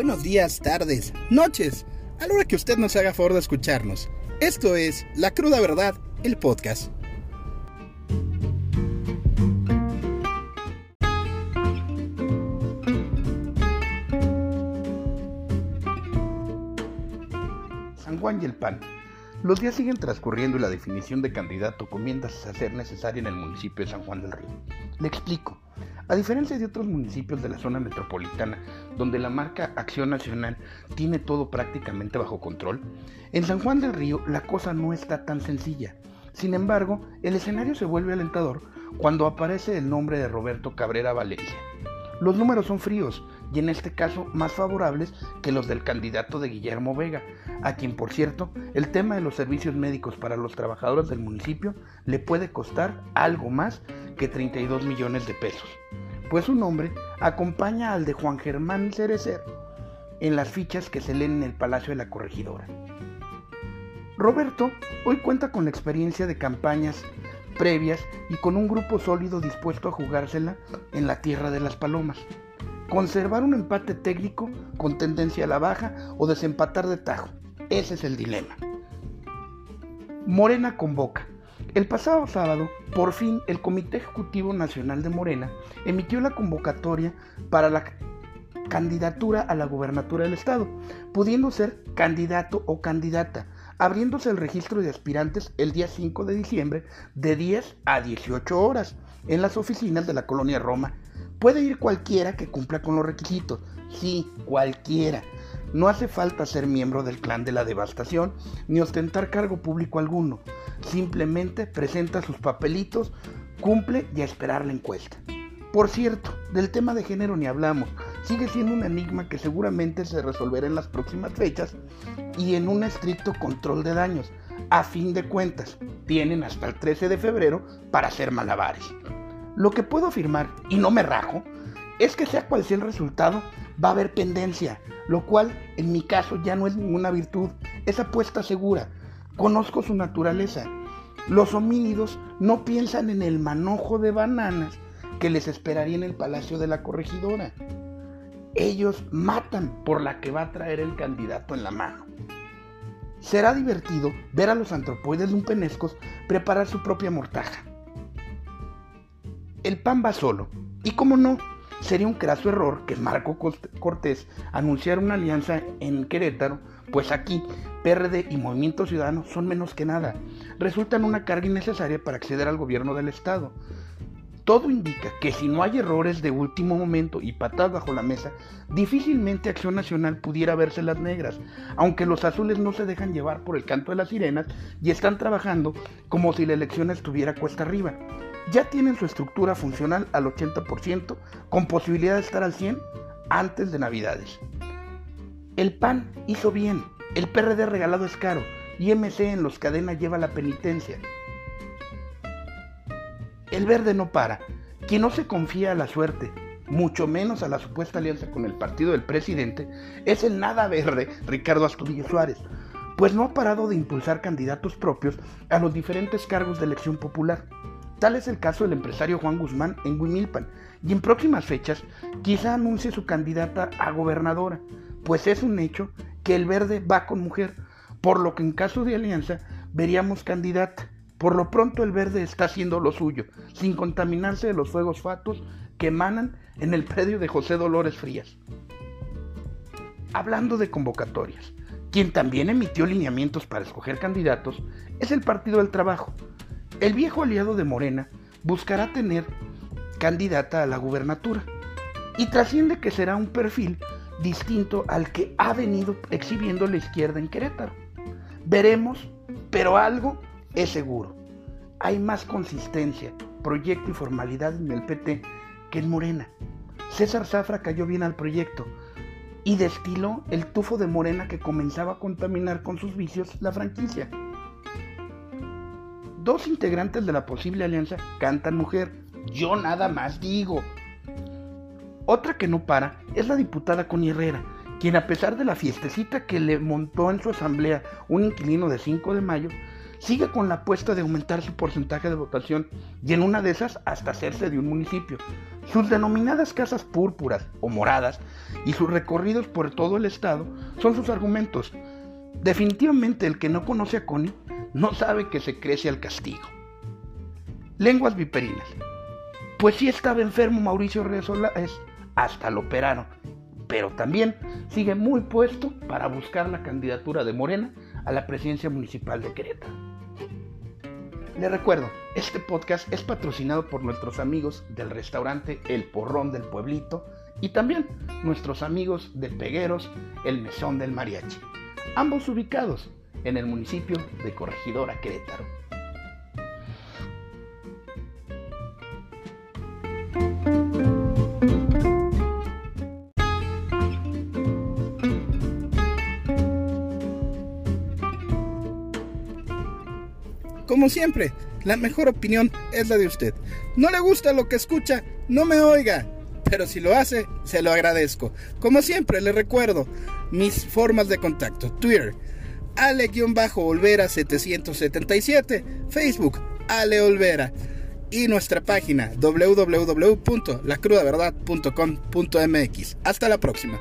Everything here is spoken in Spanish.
buenos días, tardes, noches, a la hora que usted nos haga favor de escucharnos. Esto es La Cruda Verdad, el podcast. San Juan y el PAN. Los días siguen transcurriendo y la definición de candidato comienza a ser necesaria en el municipio de San Juan del Río. Le explico. A diferencia de otros municipios de la zona metropolitana, donde la marca Acción Nacional tiene todo prácticamente bajo control, en San Juan del Río la cosa no está tan sencilla. Sin embargo, el escenario se vuelve alentador cuando aparece el nombre de Roberto Cabrera Valencia. Los números son fríos y en este caso más favorables que los del candidato de Guillermo Vega, a quien por cierto el tema de los servicios médicos para los trabajadores del municipio le puede costar algo más que 32 millones de pesos, pues su nombre acompaña al de Juan Germán Cerecer en las fichas que se leen en el Palacio de la Corregidora. Roberto hoy cuenta con la experiencia de campañas previas y con un grupo sólido dispuesto a jugársela en la tierra de las palomas. Conservar un empate técnico con tendencia a la baja o desempatar de tajo. Ese es el dilema. Morena convoca. El pasado sábado, por fin, el Comité Ejecutivo Nacional de Morena emitió la convocatoria para la candidatura a la gubernatura del Estado, pudiendo ser candidato o candidata, abriéndose el registro de aspirantes el día 5 de diciembre de 10 a 18 horas en las oficinas de la colonia Roma. Puede ir cualquiera que cumpla con los requisitos, sí, cualquiera. No hace falta ser miembro del clan de la devastación ni ostentar cargo público alguno. Simplemente presenta sus papelitos, cumple y a esperar la encuesta. Por cierto, del tema de género ni hablamos. Sigue siendo un enigma que seguramente se resolverá en las próximas fechas y en un estricto control de daños. A fin de cuentas, tienen hasta el 13 de febrero para hacer malabares. Lo que puedo afirmar, y no me rajo, es que sea cual sea el resultado, va a haber pendencia, lo cual en mi caso ya no es ninguna virtud, es apuesta segura. Conozco su naturaleza. Los homínidos no piensan en el manojo de bananas que les esperaría en el palacio de la corregidora. Ellos matan por la que va a traer el candidato en la mano. Será divertido ver a los antropoides lumpenescos preparar su propia mortaja. El pan va solo, y como no, sería un craso error que Marco Cortés anunciara una alianza en Querétaro, pues aquí PRD y Movimiento Ciudadano son menos que nada, resultan una carga innecesaria para acceder al gobierno del Estado. Todo indica que si no hay errores de último momento y patadas bajo la mesa, difícilmente Acción Nacional pudiera verse las negras, aunque los azules no se dejan llevar por el canto de las sirenas y están trabajando como si la elección estuviera cuesta arriba ya tienen su estructura funcional al 80% con posibilidad de estar al 100% antes de Navidades. El PAN hizo bien, el PRD regalado es caro y MC en los cadenas lleva la penitencia. El verde no para. Quien no se confía a la suerte, mucho menos a la supuesta alianza con el partido del presidente, es el nada verde Ricardo Astudillo Suárez, pues no ha parado de impulsar candidatos propios a los diferentes cargos de elección popular. Tal es el caso del empresario Juan Guzmán en Huimilpan, y en próximas fechas quizá anuncie su candidata a gobernadora, pues es un hecho que el verde va con mujer, por lo que en caso de alianza veríamos candidata. Por lo pronto el verde está haciendo lo suyo, sin contaminarse de los fuegos fatos que emanan en el predio de José Dolores Frías. Hablando de convocatorias, quien también emitió lineamientos para escoger candidatos es el Partido del Trabajo, el viejo aliado de Morena buscará tener candidata a la gubernatura y trasciende que será un perfil distinto al que ha venido exhibiendo la izquierda en Querétaro. Veremos, pero algo es seguro. Hay más consistencia, proyecto y formalidad en el PT que en Morena. César Zafra cayó bien al proyecto y destiló el tufo de Morena que comenzaba a contaminar con sus vicios la franquicia. Dos integrantes de la posible alianza cantan mujer. Yo nada más digo. Otra que no para es la diputada Connie Herrera, quien a pesar de la fiestecita que le montó en su asamblea un inquilino de 5 de mayo, sigue con la apuesta de aumentar su porcentaje de votación y en una de esas hasta hacerse de un municipio. Sus denominadas casas púrpuras o moradas y sus recorridos por todo el estado son sus argumentos. Definitivamente el que no conoce a Connie no sabe que se crece al castigo. Lenguas viperinas. Pues sí estaba enfermo Mauricio Rezola, hasta lo operaron, pero también sigue muy puesto para buscar la candidatura de Morena a la presidencia municipal de Querétaro. Le recuerdo, este podcast es patrocinado por nuestros amigos del restaurante El Porrón del Pueblito y también nuestros amigos de Pegueros, El Mesón del Mariachi, ambos ubicados en el municipio de Corregidora, Querétaro. Como siempre, la mejor opinión es la de usted. No le gusta lo que escucha, no me oiga. Pero si lo hace, se lo agradezco. Como siempre, le recuerdo mis formas de contacto. Twitter, Ale-Olvera777. Facebook, Ale Olvera. Y nuestra página www.lacrudaverdad.com.mx. Hasta la próxima.